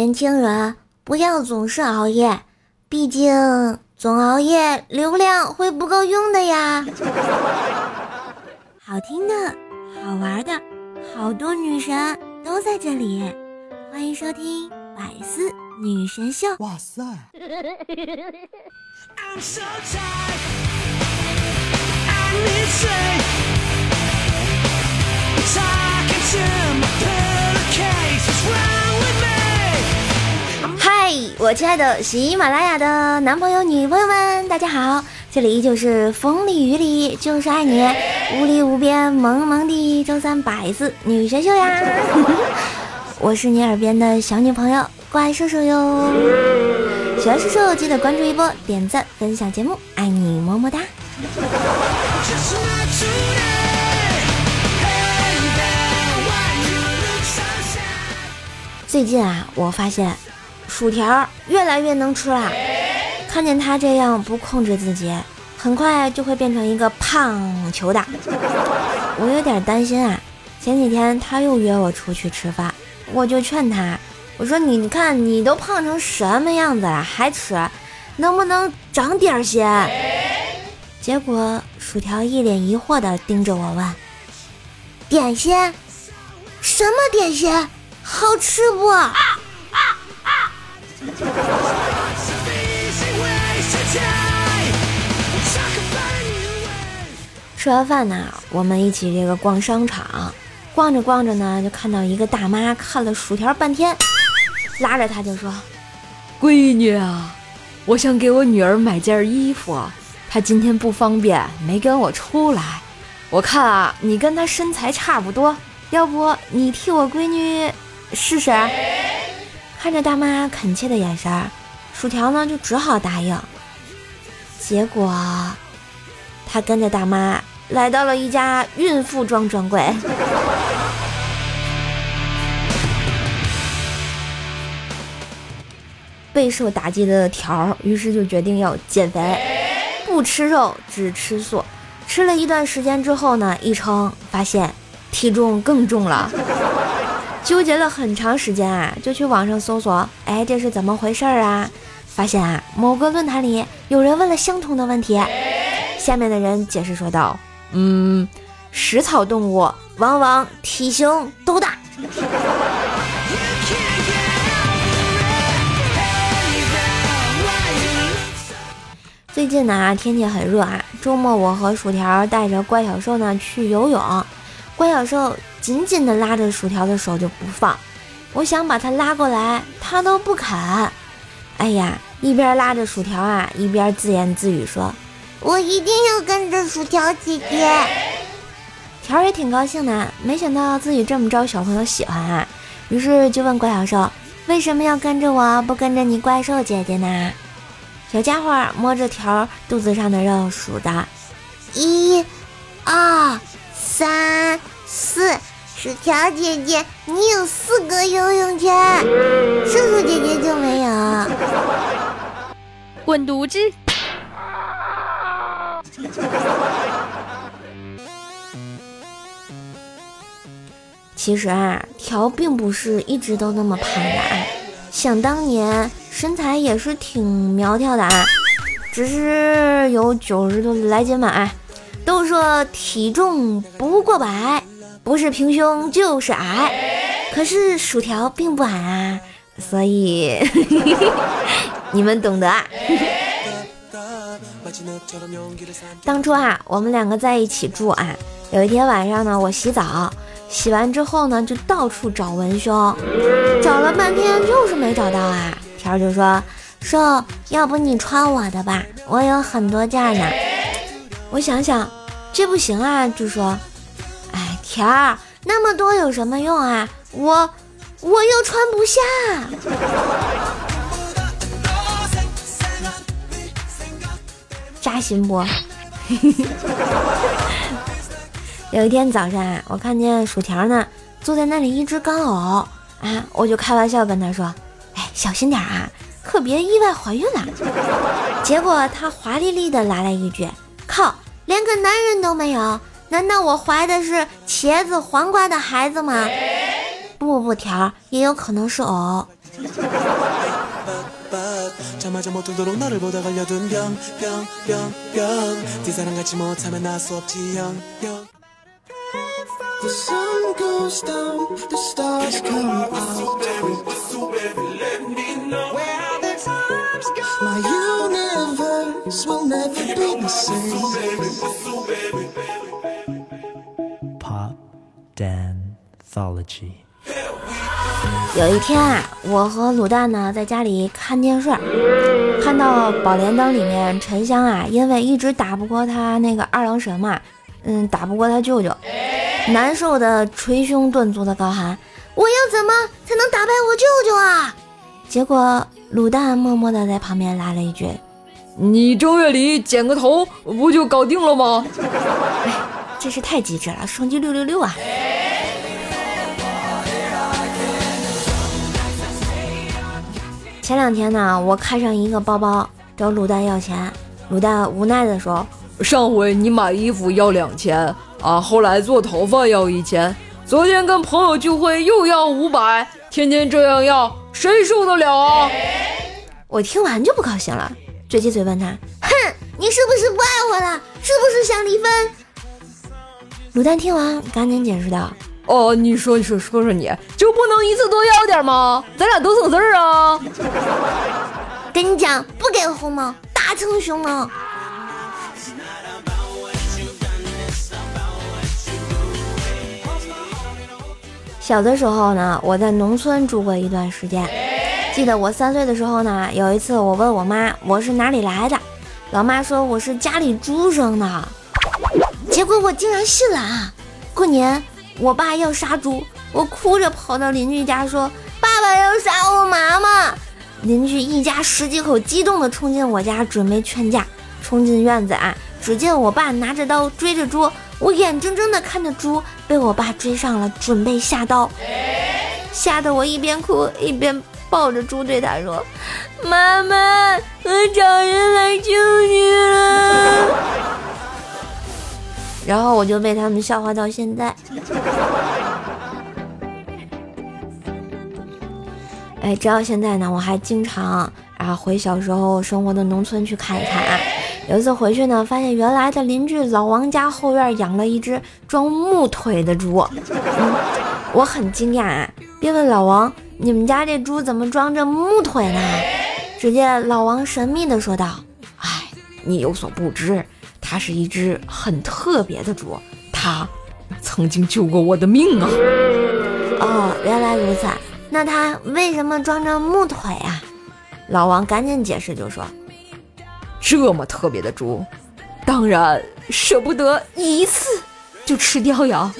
年轻人不要总是熬夜，毕竟总熬夜流量会不够用的呀。好听的、好玩的，好多女神都在这里，欢迎收听百思女神秀。哇塞！嗨，我亲爱的喜马拉雅的男朋友、女朋友们，大家好！这里依旧是风里雨里就是爱你，无里无边萌萌的周三百字女神秀呀！我是你耳边的小女朋友怪兽兽哟，喜欢兽兽记得关注一波，点赞分享节目，爱你么么哒！最近啊，我发现薯条越来越能吃了。看见他这样不控制自己，很快就会变成一个胖球的。我有点担心啊。前几天他又约我出去吃饭，我就劝他，我说：“你看你都胖成什么样子了，还吃，能不能长点心？”结果薯条一脸疑惑地盯着我问：“点心？什么点心？”好吃不？吃完饭呢，我们一起这个逛商场，逛着逛着呢，就看到一个大妈看了薯条半天，拉着她就说：“闺女啊，我想给我女儿买件衣服，她今天不方便，没跟我出来。我看啊，你跟她身材差不多，要不你替我闺女？”试试，看着大妈恳切的眼神，薯条呢就只好答应。结果，他跟着大妈来到了一家孕妇装专柜。备受打击的条，于是就决定要减肥，不吃肉，只吃素。吃了一段时间之后呢，一称发现体重更重了。纠结了很长时间啊，就去网上搜索，哎，这是怎么回事啊？发现啊，某个论坛里有人问了相同的问题，下面的人解释说道：“嗯，食草动物往往体型都大。”最近呢，天气很热啊，周末我和薯条带着怪小兽呢去游泳，怪小兽。紧紧地拉着薯条的手就不放，我想把他拉过来，他都不肯。哎呀，一边拉着薯条啊，一边自言自语说：“我一定要跟着薯条姐姐。”条也挺高兴的，没想到自己这么招小朋友喜欢啊，于是就问怪小兽：“为什么要跟着我不跟着你怪兽姐姐呢？”小家伙摸着条肚子上的肉数的：一、二、三、四。薯条姐姐，你有四个游泳圈，叔叔姐姐就没有。滚犊子！其实啊，条并不是一直都那么胖的啊，想当年身材也是挺苗条的啊，只是有九十多来斤吧。都说体重不过百。不是平胸就是矮，可是薯条并不矮啊，所以 你们懂得啊。当初啊，我们两个在一起住啊，有一天晚上呢，我洗澡，洗完之后呢，就到处找文胸，找了半天就是没找到啊。条就说：“说要不你穿我的吧，我有很多件呢。”我想想，这不行啊，就说。条儿那么多有什么用啊？我我又穿不下。扎心不？有一天早上啊，我看见薯条呢，坐在那里一只干呕啊，我就开玩笑跟他说：“哎，小心点啊，可别意外怀孕了。”结果他华丽丽的来了一句：“靠，连个男人都没有。”难道我怀的是茄子黄瓜的孩子吗？不不不，条也有可能是藕。有一天啊，我和卤蛋呢在家里看电视，看到《宝莲灯》里面沉香啊，因为一直打不过他那个二郎神嘛，嗯，打不过他舅舅，难受的捶胸顿足的高喊：“我要怎么才能打败我舅舅啊？”结果卤蛋默默的在旁边来了一句：“你正月里剪个头，不就搞定了吗？”哎，真是太机智了，双击六六六啊！前两天呢，我看上一个包包，找卤蛋要钱。卤蛋无奈的说：“上回你买衣服要两千啊，后来做头发要一千，昨天跟朋友聚会又要五百，天天这样要，谁受得了啊？”我听完就不高兴了，撅起嘴问他：“哼，你是不是不爱我了？是不是想离婚？”卤蛋听完赶紧解释道。哦，你说你说说说，你就不能一次多要点吗？咱俩多省事儿啊！跟你讲，不给红包，大成熊猫。小的时候呢，我在农村住过一段时间。记得我三岁的时候呢，有一次我问我妈我是哪里来的，老妈说我是家里猪生的，结果我竟然信了啊！过年。我爸要杀猪，我哭着跑到邻居家说：“爸爸要杀我妈妈。”邻居一家十几口激动地冲进我家准备劝架。冲进院子啊，只见我爸拿着刀追着猪，我眼睁睁地看着猪被我爸追上了，准备下刀，吓得我一边哭一边抱着猪对他说：“妈妈，我找人来救你了。”然后我就被他们笑话到现在。哎，直到现在呢，我还经常啊回小时候生活的农村去看一看啊。有一次回去呢，发现原来的邻居老王家后院养了一只装木腿的猪，我很惊讶啊，便问老王：“你们家这猪怎么装着木腿呢？”只见老王神秘的说道：“哎，你有所不知。”它是一只很特别的猪，它曾经救过我的命啊！哦，原来如此，那它为什么装着木腿啊？老王赶紧解释，就说：这么特别的猪，当然舍不得一次就吃掉呀。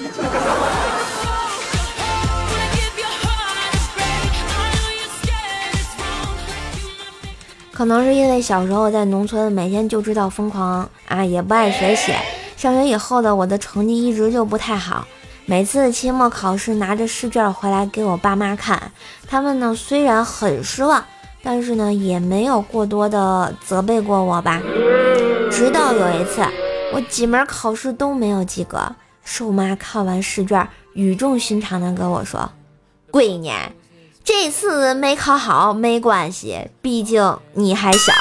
可能是因为小时候在农村，每天就知道疯狂啊，也不爱学习。上学以后的我的成绩一直就不太好，每次期末考试拿着试卷回来给我爸妈看，他们呢虽然很失望，但是呢也没有过多的责备过我吧。直到有一次，我几门考试都没有及格，瘦妈看完试卷，语重心长的跟我说：“闺女。”这次没考好没关系，毕竟你还小，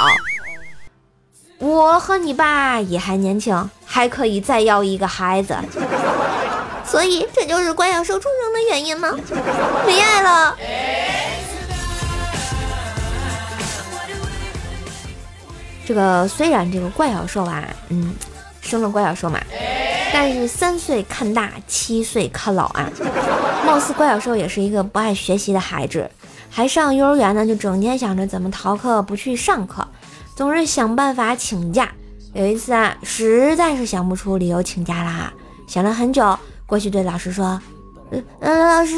我和你爸也还年轻，还可以再要一个孩子，所以这就是怪小兽出生的原因吗？没爱了。这个虽然这个怪小兽啊，嗯，生了怪小兽嘛。但是三岁看大，七岁看老啊！貌似怪小兽也是一个不爱学习的孩子，还上幼儿园呢，就整天想着怎么逃课不去上课，总是想办法请假。有一次啊，实在是想不出理由请假啦，想了很久，过去对老师说：“嗯，老师，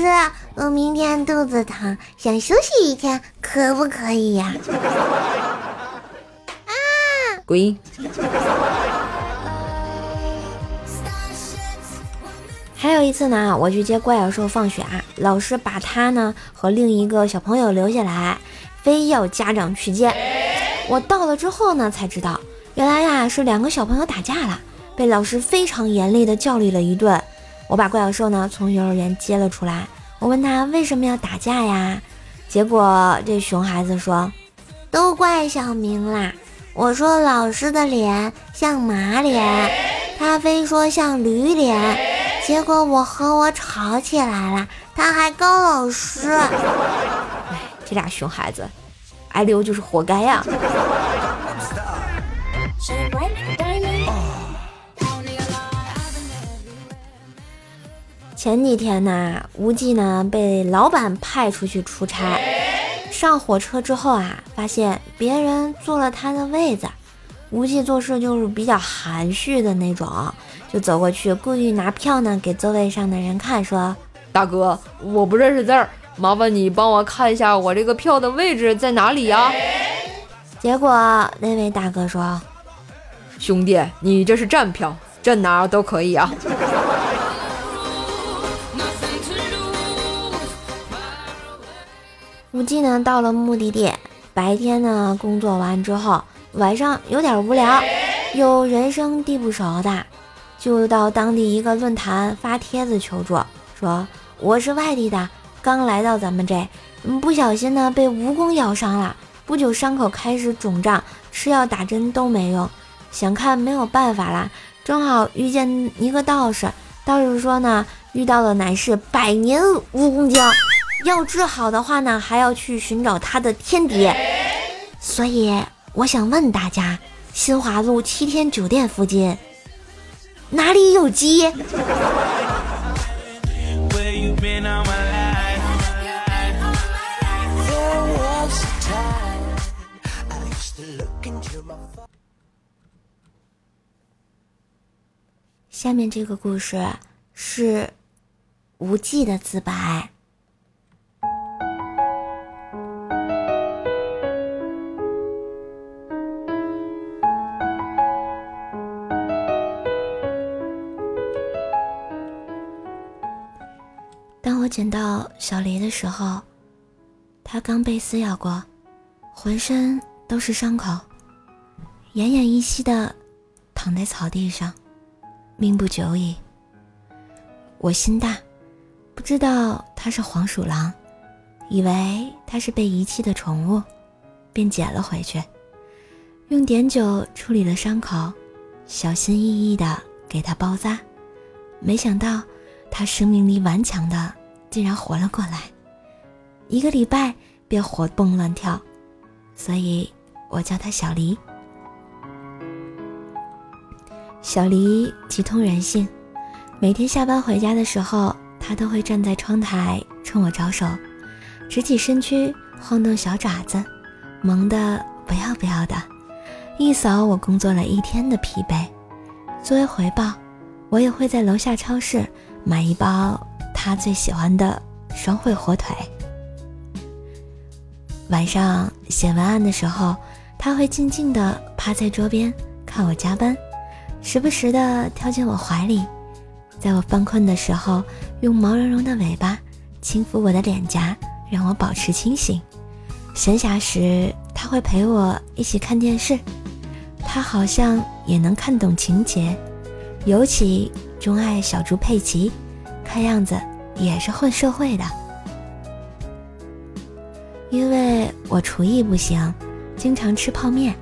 我明天肚子疼，想休息一天，可不可以呀？”啊！滚！还有一次呢，我去接怪小兽放学啊，老师把他呢和另一个小朋友留下来，非要家长去接。我到了之后呢，才知道原来呀是两个小朋友打架了，被老师非常严厉的教育了一顿。我把怪小兽呢从幼儿园接了出来，我问他为什么要打架呀？结果这熊孩子说：“都怪小明啦！我说老师的脸像马脸，他非说像驴脸，结果我和我吵起来了，他还告老师。哎，这俩熊孩子，挨溜就是活该呀！”前几天呢，无忌呢被老板派出去出差，上火车之后啊，发现别人坐了他的位子，无忌做事就是比较含蓄的那种，就走过去，故意拿票呢给座位上的人看，说：“大哥，我不认识字儿，麻烦你帮我看一下我这个票的位置在哪里呀？”结果那位大哥说：“兄弟，你这是站票，站哪儿都可以啊。”无忌呢，到了目的地，白天呢工作完之后，晚上有点无聊，有人生地不熟的，就到当地一个论坛发帖子求助，说我是外地的，刚来到咱们这，不小心呢被蜈蚣咬伤了，不久伤口开始肿胀，吃药打针都没用，想看没有办法啦，正好遇见一个道士，道士说呢，遇到的乃是百年蜈蚣精。要治好的话呢，还要去寻找他的天敌，所以我想问大家，新华路七天酒店附近哪里有鸡？下面这个故事是无忌的自白。捡到小黎的时候，他刚被撕咬过，浑身都是伤口，奄奄一息的躺在草地上，命不久矣。我心大，不知道他是黄鼠狼，以为他是被遗弃的宠物，便捡了回去，用碘酒处理了伤口，小心翼翼的给他包扎，没想到他生命力顽强的。竟然活了过来，一个礼拜便活蹦乱跳，所以我叫他小黎。小黎极通人性，每天下班回家的时候，他都会站在窗台冲我招手，直起身躯，晃动小爪子，萌的不要不要的，一扫我工作了一天的疲惫。作为回报，我也会在楼下超市买一包。他最喜欢的双汇火腿。晚上写文案的时候，他会静静地趴在桌边看我加班，时不时地跳进我怀里，在我犯困的时候，用毛茸茸的尾巴轻抚我的脸颊，让我保持清醒。闲暇时，他会陪我一起看电视，他好像也能看懂情节，尤其钟爱小猪佩奇，看样子。也是混社会的，因为我厨艺不行，经常吃泡面。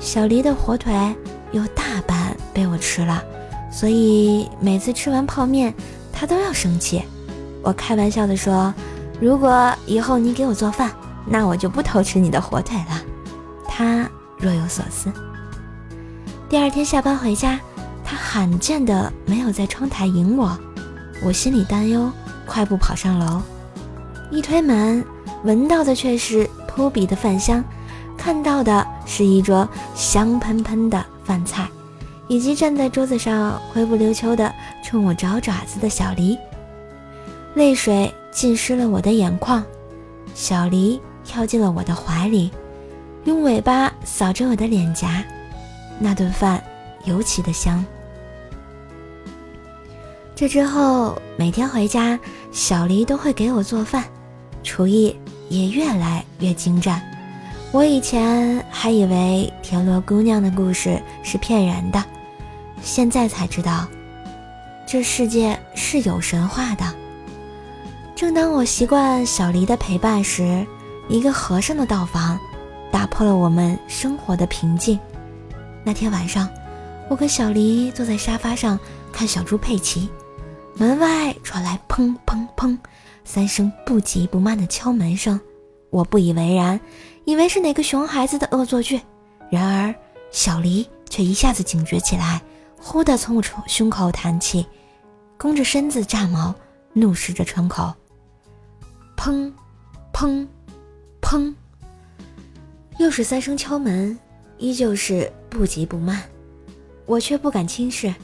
小黎的火腿有大半被我吃了，所以每次吃完泡面，他都要生气。我开玩笑的说：“如果以后你给我做饭，那我就不偷吃你的火腿了。”他若有所思。第二天下班回家，他罕见的没有在窗台迎我。我心里担忧，快步跑上楼，一推门，闻到的却是扑鼻的饭香，看到的是一桌香喷喷的饭菜，以及站在桌子上灰不溜秋的冲我找爪子的小黎。泪水浸湿了我的眼眶，小黎跳进了我的怀里，用尾巴扫着我的脸颊，那顿饭尤其的香。这之后，每天回家，小黎都会给我做饭，厨艺也越来越精湛。我以前还以为田螺姑娘的故事是骗人的，现在才知道，这世界是有神话的。正当我习惯小黎的陪伴时，一个和尚的到访，打破了我们生活的平静。那天晚上，我跟小黎坐在沙发上看小猪佩奇，门外传来砰砰砰三声不急不慢的敲门声。我不以为然，以为是哪个熊孩子的恶作剧。然而，小黎却一下子警觉起来，忽地从我胸口弹起，弓着身子炸毛，怒视着窗口。砰，砰，砰，又是三声敲门，依旧是不急不慢。我却不敢轻视，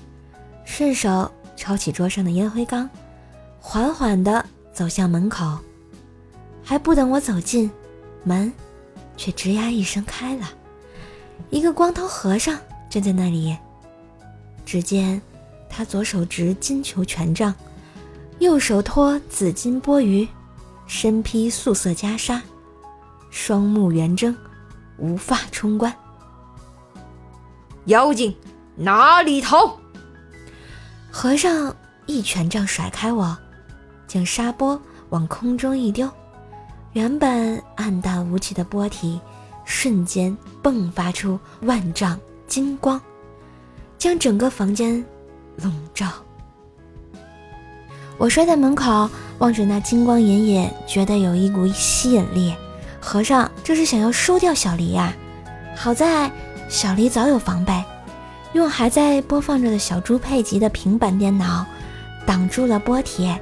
顺手抄起桌上的烟灰缸，缓缓地走向门口。还不等我走近，门却吱呀一声开了，一个光头和尚站在那里。只见他左手执金球权杖，右手托紫金钵盂，身披素色袈裟，双目圆睁，无发冲冠。妖精，哪里逃？和尚一权杖甩开我，将沙钵往空中一丢。原本暗淡无奇的波体，瞬间迸发出万丈金光，将整个房间笼罩。我摔在门口，望着那金光隐隐，觉得有一股吸引力。和尚这是想要收掉小黎呀？好在小黎早有防备，用还在播放着的小猪佩吉的平板电脑挡住了波铁，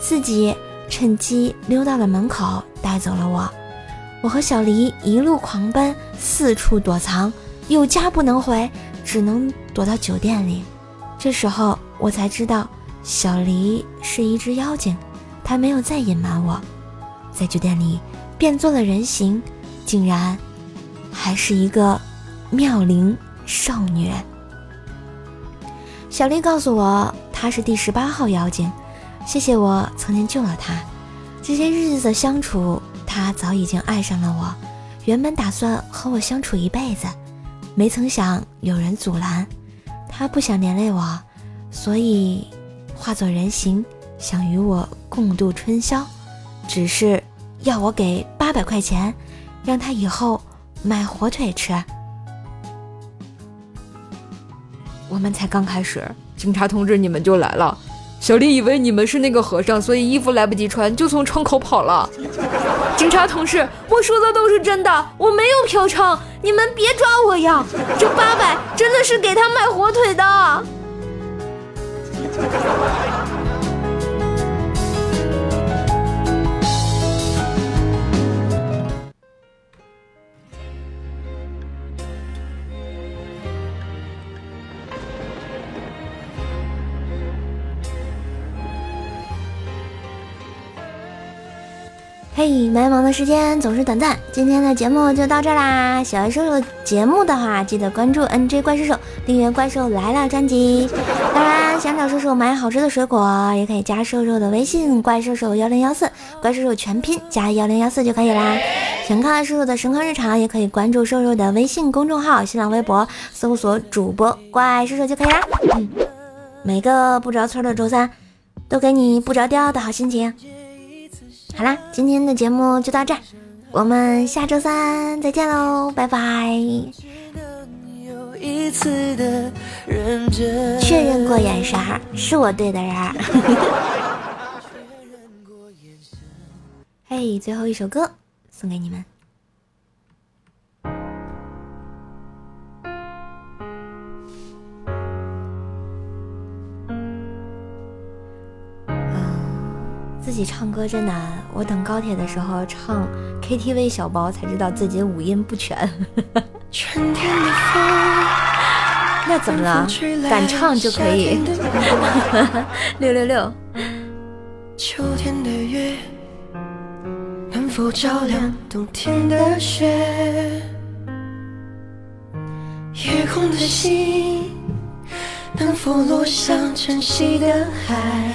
自己。趁机溜到了门口，带走了我。我和小黎一路狂奔，四处躲藏，有家不能回，只能躲到酒店里。这时候我才知道，小黎是一只妖精，他没有再隐瞒我，在酒店里变做了人形，竟然还是一个妙龄少女。小丽告诉我，她是第十八号妖精。谢谢我曾经救了他，这些日子的相处，他早已经爱上了我。原本打算和我相处一辈子，没曾想有人阻拦。他不想连累我，所以化作人形，想与我共度春宵，只是要我给八百块钱，让他以后买火腿吃。我们才刚开始，警察同志，你们就来了。小丽以为你们是那个和尚，所以衣服来不及穿，就从窗口跑了。警察同志，我说的都是真的，我没有嫖娼，你们别抓我呀！这八百真的是给他买火腿的。嘿，忙忙的时间总是短暂，今天的节目就到这啦。喜欢瘦瘦节目的话，记得关注 NJ 怪兽兽，订阅《怪兽来了》专辑。当然，想找瘦瘦买好吃的水果，也可以加瘦瘦的微信“怪兽兽幺零幺四”，怪兽兽全拼加幺零幺四就可以啦。想看瘦瘦的神坑日常，也可以关注瘦瘦的微信公众号、新浪微博，搜索主播怪兽兽就可以啦。嗯，每个不着村的周三，都给你不着调的好心情。好啦，今天的节目就到这，我们下周三再见喽，拜拜。确认过眼神，是我对的人。嘿，最后一首歌送给你们。自己唱歌真难，我等高铁的时候唱 KTV 小包才知道自己五音不全。那怎么了？敢唱就可以。六六六。秋天的月能否照亮冬天的雪？夜空的星能否落向晨曦的海？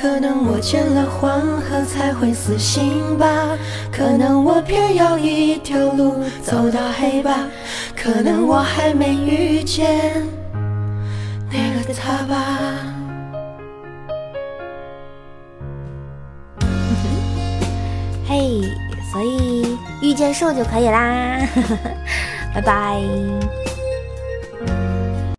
可能我见了黄河才会死心吧，可能我偏要一条路走到黑吧，可能我还没遇见那个他吧。嘿，所以遇见树就可以啦，拜拜。